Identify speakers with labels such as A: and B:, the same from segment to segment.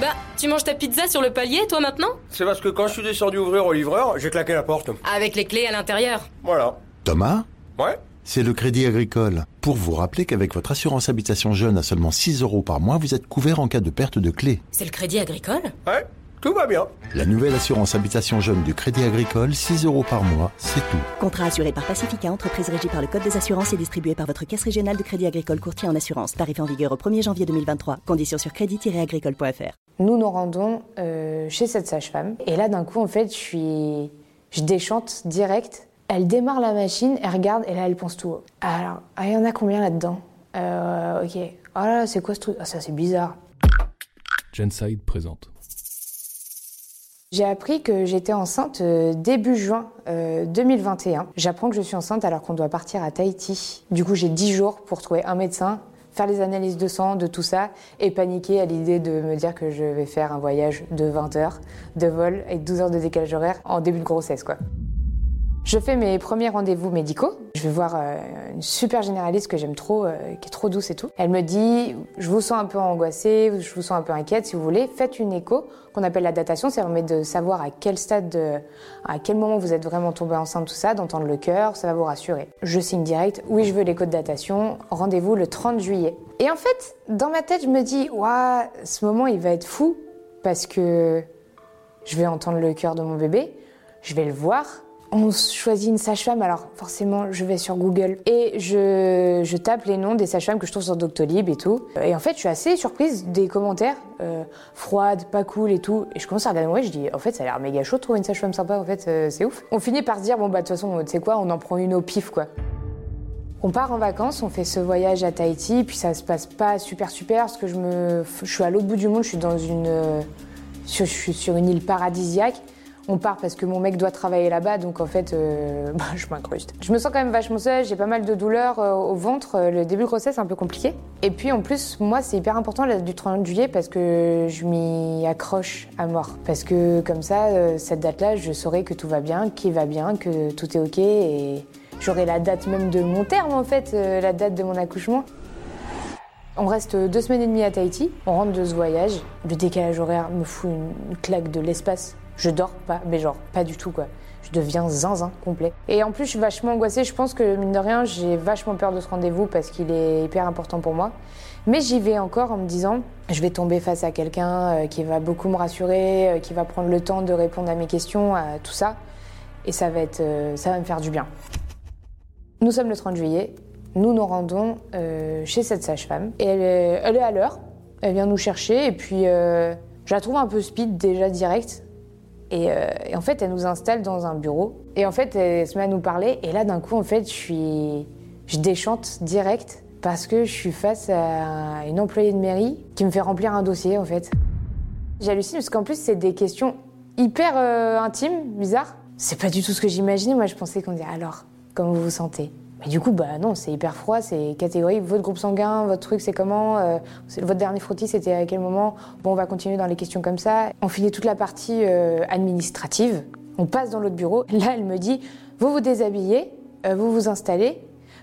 A: Bah, tu manges ta pizza sur le palier, toi maintenant
B: C'est parce que quand je suis descendu ouvrir au livreur, j'ai claqué la porte.
A: Avec les clés à l'intérieur.
B: Voilà.
C: Thomas
B: Ouais
C: C'est le Crédit Agricole. Pour vous rappeler qu'avec votre assurance habitation jeune à seulement 6 euros par mois, vous êtes couvert en cas de perte de clé.
A: C'est le crédit agricole
B: Ouais, tout va bien.
C: La nouvelle assurance habitation jeune du Crédit Agricole, 6 euros par mois, c'est tout.
D: Contrat assuré par Pacifica, entreprise régie par le Code des assurances et distribué par votre caisse régionale de crédit agricole courtier en assurance. Tarif en vigueur au 1er janvier 2023. Conditions sur crédit-agricole.fr.
E: Nous nous rendons euh, chez cette sage-femme. Et là, d'un coup, en fait, je suis. Je déchante direct. Elle démarre la machine, elle regarde, et là, elle pense tout haut. Alors, ah, il y en a combien là-dedans? Euh, Ok. Oh là, c'est quoi ce truc? Ah, ça, c'est bizarre.
F: Genside présente.
E: J'ai appris que j'étais enceinte euh, début juin euh, 2021. J'apprends que je suis enceinte alors qu'on doit partir à Tahiti. Du coup, j'ai 10 jours pour trouver un médecin, faire les analyses de sang, de tout ça, et paniquer à l'idée de me dire que je vais faire un voyage de 20 heures de vol avec 12 heures de décalage horaire en début de grossesse, quoi. Je fais mes premiers rendez-vous médicaux. Je vais voir euh, une super généraliste que j'aime trop, euh, qui est trop douce et tout. Elle me dit, je vous sens un peu angoissée, je vous sens un peu inquiète, si vous voulez, faites une écho qu'on appelle la datation. Ça permet de savoir à quel stade, de- à quel moment vous êtes vraiment tombée enceinte, tout ça, d'entendre le cœur, ça va vous rassurer. Je signe direct, oui, je veux l'écho de datation, rendez-vous le 30 juillet. Et en fait, dans ma tête, je me dis, waouh, ce moment, il va être fou, parce que je vais entendre le cœur de mon bébé, je vais le voir. On choisit une sage-femme, alors forcément je vais sur Google et je, tape les noms des sages-femmes que je trouve sur Doctolib et tout. Et en fait je suis assez surprise des commentaires, euh, froide, pas cool et tout. Et je commence à regarder moi, je dis en fait ça a l'air méga chaud de trouver une sage-femme sympa, en fait euh, c'est ouf. On finit par se dire bon bah de toute façon tu sais quoi, on en prend une au pif quoi. On part en vacances, on fait ce voyage à Tahiti, puis ça se passe pas super super parce que je me, je suis à l'autre bout du monde, je suis dans une, euh, je suis sur une île paradisiaque. On part parce que mon mec doit travailler là-bas, donc en fait, euh, bah, je m'incruste. Je me sens quand même vachement seule, j'ai pas mal de douleurs euh, au ventre. euh, Le début de grossesse est un peu compliqué. Et puis en plus, moi, c'est hyper important la date du 30 juillet parce que je m'y accroche à mort. Parce que comme ça, cette date-là, je saurai que tout va bien, qu'il va bien, que tout est ok et j'aurai la date même de mon terme en fait, la date de mon accouchement. On reste deux semaines et demie à Tahiti, on rentre de ce voyage. Le décalage horaire me fout une claque de l'espace. Je dors pas, mais genre pas du tout quoi. Je deviens zinzin complet. Et en plus, je suis vachement angoissée. Je pense que mine de rien, j'ai vachement peur de ce rendez-vous parce qu'il est hyper important pour moi. Mais j'y vais encore en me disant, je vais tomber face à quelqu'un euh, qui va beaucoup me rassurer, euh, qui va prendre le temps de répondre à mes questions, à tout ça. Et ça va, être, euh, ça va me faire du bien. Nous sommes le 30 juillet. Nous nous rendons chez cette sage-femme. Et elle est, à l'heure. Elle vient nous chercher. Et puis, je la trouve un peu speed déjà direct. Et, euh, et en fait, elle nous installe dans un bureau. Et en fait, elle se met à nous parler. Et là, d'un coup, en fait, je suis. Je déchante direct parce que je suis face à une employée de mairie qui me fait remplir un dossier, en fait. J'hallucine parce qu'en plus, c'est des questions hyper euh, intimes, bizarres. C'est pas du tout ce que j'imaginais. Moi, je pensais qu'on disait alors, comment vous vous sentez? Mais du coup, bah non, c'est hyper froid, c'est catégorique. Votre groupe sanguin, votre truc, c'est comment Euh, Votre dernier frottis, c'était à quel moment Bon, on va continuer dans les questions comme ça. On finit toute la partie euh, administrative. On passe dans l'autre bureau. Là, elle me dit vous vous déshabillez, euh, vous vous installez.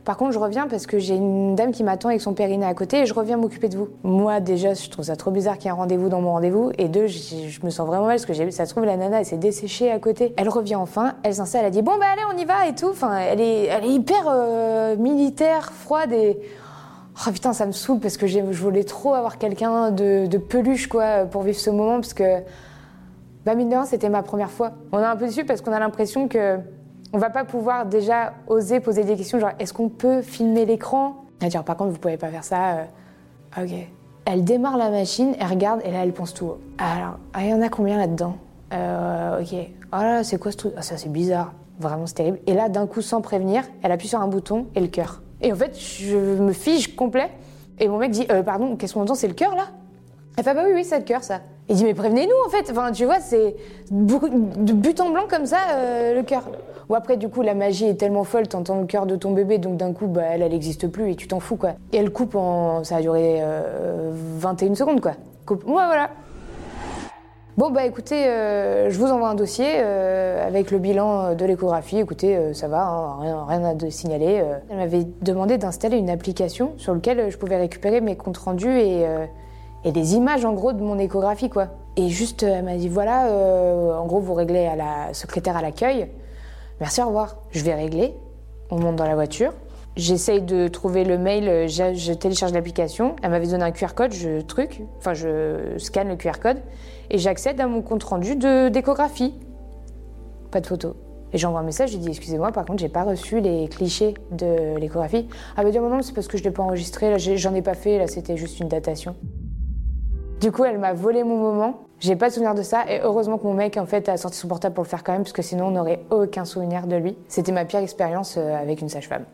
E: Par contre, je reviens parce que j'ai une dame qui m'attend avec son périnée à côté et je reviens m'occuper de vous. Moi, déjà, je trouve ça trop bizarre qu'il y ait un rendez-vous dans mon rendez-vous. Et deux, je, me sens vraiment mal parce que ça se trouve, la nana, elle s'est desséchée à côté. Elle revient enfin, elle s'installe, elle dit Bon, bah allez, on y va et tout. Enfin, elle est, hyper euh, militaire, froide et. Oh putain, ça me saoule parce que je voulais trop avoir quelqu'un de, peluche, quoi, pour vivre ce moment parce que. Bah, mine de c'était ma première fois. On est un peu déçus parce qu'on a l'impression que on va pas pouvoir déjà oser poser des questions genre est-ce qu'on peut filmer l'écran? Elle dit par contre, vous pouvez pas faire ça. euh, Ok. Elle démarre la machine, elle regarde et là, elle pense tout haut. Alors, ah, il y en a combien là-dedans? Euh, Ok. Oh là, c'est quoi ce truc? Ah, ça, c'est bizarre. Vraiment, c'est terrible. Et là, d'un coup, sans prévenir, elle appuie sur un bouton et le cœur. Et en fait, je me fige complet. Et mon mec dit Euh, Pardon, qu'est-ce qu'on entend? C'est le cœur là? Elle fait, bah oui, oui, c'est le cœur, ça. Il dit, mais prévenez-nous, en fait. Enfin, tu vois, c'est de but en blanc comme ça, euh, le cœur. Ou après, du coup, la magie est tellement folle, t'entends le cœur de ton bébé, donc d'un coup, bah, elle, elle n'existe plus et tu t'en fous, quoi. Et elle coupe en. Ça a duré euh, 21 secondes, quoi. Coupe. Ouais, voilà. Bon, bah écoutez, euh, je vous envoie un dossier euh, avec le bilan de l'échographie. Écoutez, euh, ça va, hein, rien, rien à signaler. euh. Elle m'avait demandé d'installer une application sur laquelle je pouvais récupérer mes comptes rendus et, euh, et des images en gros de mon échographie quoi. Et juste, elle m'a dit voilà, euh, en gros, vous réglez à la secrétaire à l'accueil. Merci, au revoir. Je vais régler. On monte dans la voiture. J'essaye de trouver le mail, je, je télécharge l'application. Elle m'avait donné un QR code, je truc, enfin je scanne le QR code et j'accède à mon compte rendu de d'échographie. Pas de photo. Et j'envoie un message, je dis excusez-moi, par contre j'ai pas reçu les clichés de l'échographie. Elle m'a dit oh non, c'est parce que je l'ai pas enregistré, j'en ai pas fait, là c'était juste une datation. Du coup, elle m'a volé mon moment. J'ai pas de souvenir de ça et heureusement que mon mec en fait a sorti son portable pour le faire quand même parce que sinon on n'aurait aucun souvenir de lui. C'était ma pire expérience euh, avec une sage-femme.